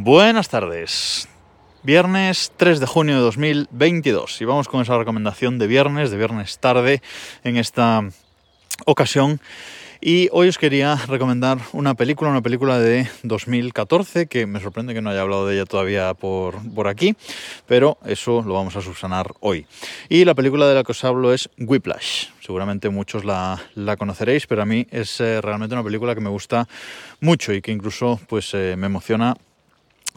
Buenas tardes. Viernes 3 de junio de 2022 y vamos con esa recomendación de viernes, de viernes tarde en esta ocasión. Y hoy os quería recomendar una película, una película de 2014, que me sorprende que no haya hablado de ella todavía por, por aquí, pero eso lo vamos a subsanar hoy. Y la película de la que os hablo es Whiplash. Seguramente muchos la, la conoceréis, pero a mí es eh, realmente una película que me gusta mucho y que incluso pues, eh, me emociona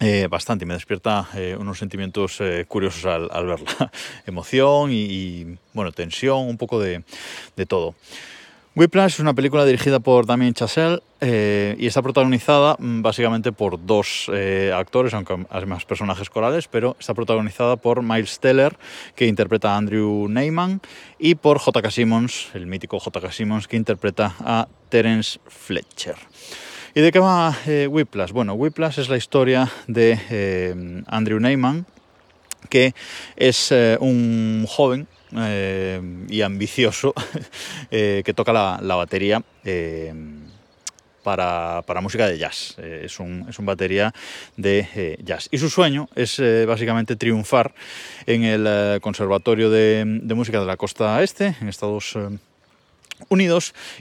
eh, bastante y me despierta eh, unos sentimientos eh, curiosos al, al, verla. Emoción y, bueno, tensión, un poco de, todo. Whiplash es una película dirigida por Damien Chazelle y está protagonizada mm, básicamente por dos actores, aunque hay más personajes corales, pero está protagonizada por Miles Teller, que interpreta a Andrew Neyman, y por J.K. Simmons, el mítico J.K. Simmons, que interpreta a Terence Fletcher. ¿Y de qué va eh, Whiplash? Bueno, Whiplash es la historia de eh, Andrew Neyman, que es eh, un joven eh, y ambicioso que toca la, batería para, para, música de jazz. Es, un, es, un, batería de jazz. Y su sueño es básicamente triunfar en el Conservatorio de, de, Música de la Costa Este, en Estados Unidos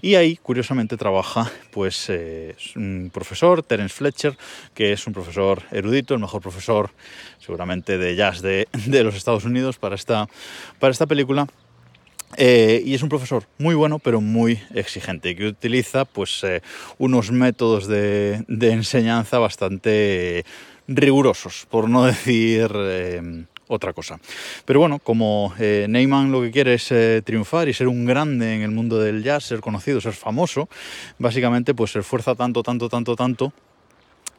y ahí curiosamente trabaja pues eh, un profesor Terence Fletcher que es un profesor erudito el mejor profesor seguramente de jazz de, de los Estados Unidos para esta para esta película. Eh, y es un profesor muy bueno, pero muy exigente, que utiliza pues, eh, unos métodos de, de, enseñanza bastante rigurosos, por no decir otra cosa. Pero bueno, como eh, Neyman lo que quiere es eh, triunfar y ser un grande en el mundo del jazz, ser conocido, ser famoso, básicamente pues se esfuerza tanto, tanto, tanto, tanto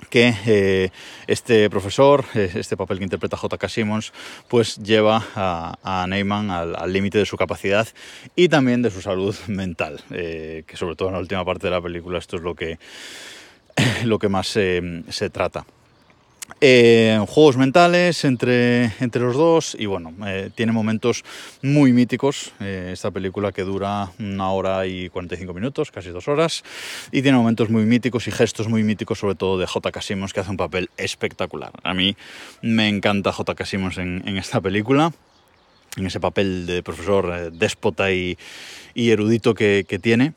que eh, este profesor, este papel que interpreta J.K. Simmons, pues lleva a, a Neyman al límite de su capacidad y también de su salud mental, eh, que sobre todo en la última parte de la película esto es lo que, lo que más eh, se trata. Eh, juegos mentales entre, entre, los dos y bueno, eh, tiene momentos muy míticos eh, esta película que dura una hora y 45 minutos, casi dos horas, y tiene momentos muy míticos y gestos muy míticos, sobre todo de J.K. Simmons, que hace un papel espectacular. A mí me encanta J.K. Simmons en, esta película, en ese papel de profesor déspota y, y erudito que, que tiene.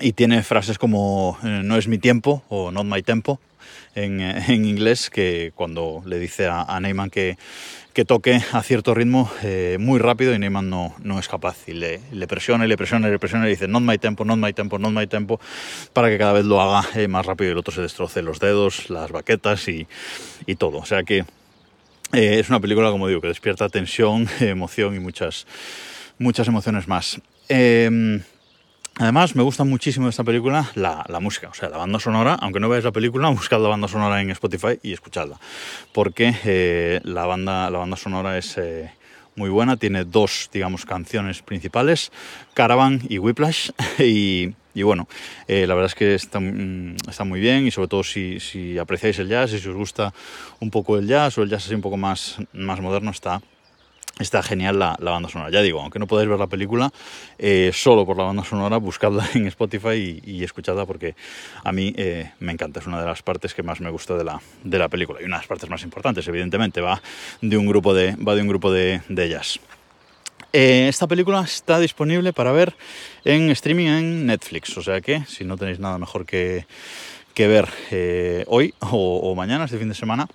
Y tiene frases como no es mi tiempo o not my tempo, en, en, inglés, que cuando le dice a, Neyman que, que, toque a cierto ritmo eh, muy rápido y Neyman no, no es capaz y le, presiona y le presiona y le presiona y dice not my tempo, not my tempo, not my tempo, para que cada vez lo haga eh, más rápido y el otro se destroce los dedos, las baquetas y, y todo. O sea que eh, es una película, como digo, que despierta tensión, emoción y muchas, muchas emociones más. Eh, Además, me gusta muchísimo esta película la, la, música, o sea, la banda sonora. Aunque no veáis la película, buscad la banda sonora en Spotify y escuchadla. Porque eh, la, banda, la banda sonora es eh, muy buena. Tiene dos, digamos, canciones principales: Caravan y Whiplash. y, y bueno, eh, la verdad es que está, está, muy bien. Y sobre todo, si, si apreciáis el jazz y si os gusta un poco el jazz o el jazz así un poco más, más moderno, está Está genial la, banda sonora. Ya digo, aunque no podáis ver la película, eh, solo por la banda sonora, buscadla en Spotify y, escuchadla porque a mí eh, me encanta. Es una de las partes que más me gusta de la, de la película. Y una de las partes más importantes, evidentemente, va de un grupo de, va de, un grupo de, de jazz. Eh, esta película está disponible para ver en streaming en Netflix. O sea que, si no tenéis nada mejor que, que ver hoy o, o mañana, este fin de semana,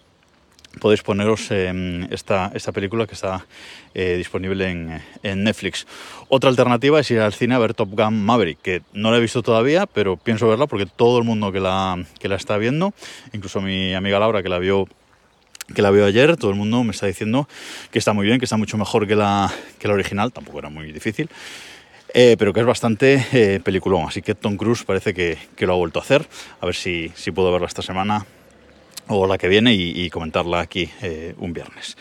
podéis poneros eh, esta, esta, película que está eh, disponible en, en, Netflix. Otra alternativa es ir al cine a ver Top Gun Maverick, que no la he visto todavía, pero pienso verla porque todo el mundo que la, que la está viendo, incluso mi amiga Laura que la vio que la vio ayer, todo el mundo me está diciendo que está muy bien, que está mucho mejor que la, que la original, tampoco era muy difícil. Eh, pero que es bastante eh, peliculón, así que Tom Cruise parece que, que, lo ha vuelto a hacer. A ver si, si puedo verla esta semana o la que viene y, comentarla aquí eh, un viernes.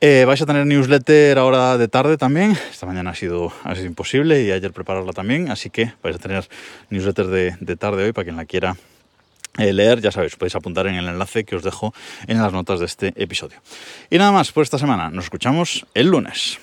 Eh, vais a tener newsletter ahora de tarde también. Esta mañana ha sido, ha sido imposible y ayer prepararla también, así que vais a tener newsletter de, de tarde hoy para quien la quiera eh, leer, ya sabéis, podéis apuntar en el enlace que os dejo en las notas de este episodio. Y nada más por esta semana, nos escuchamos el lunes.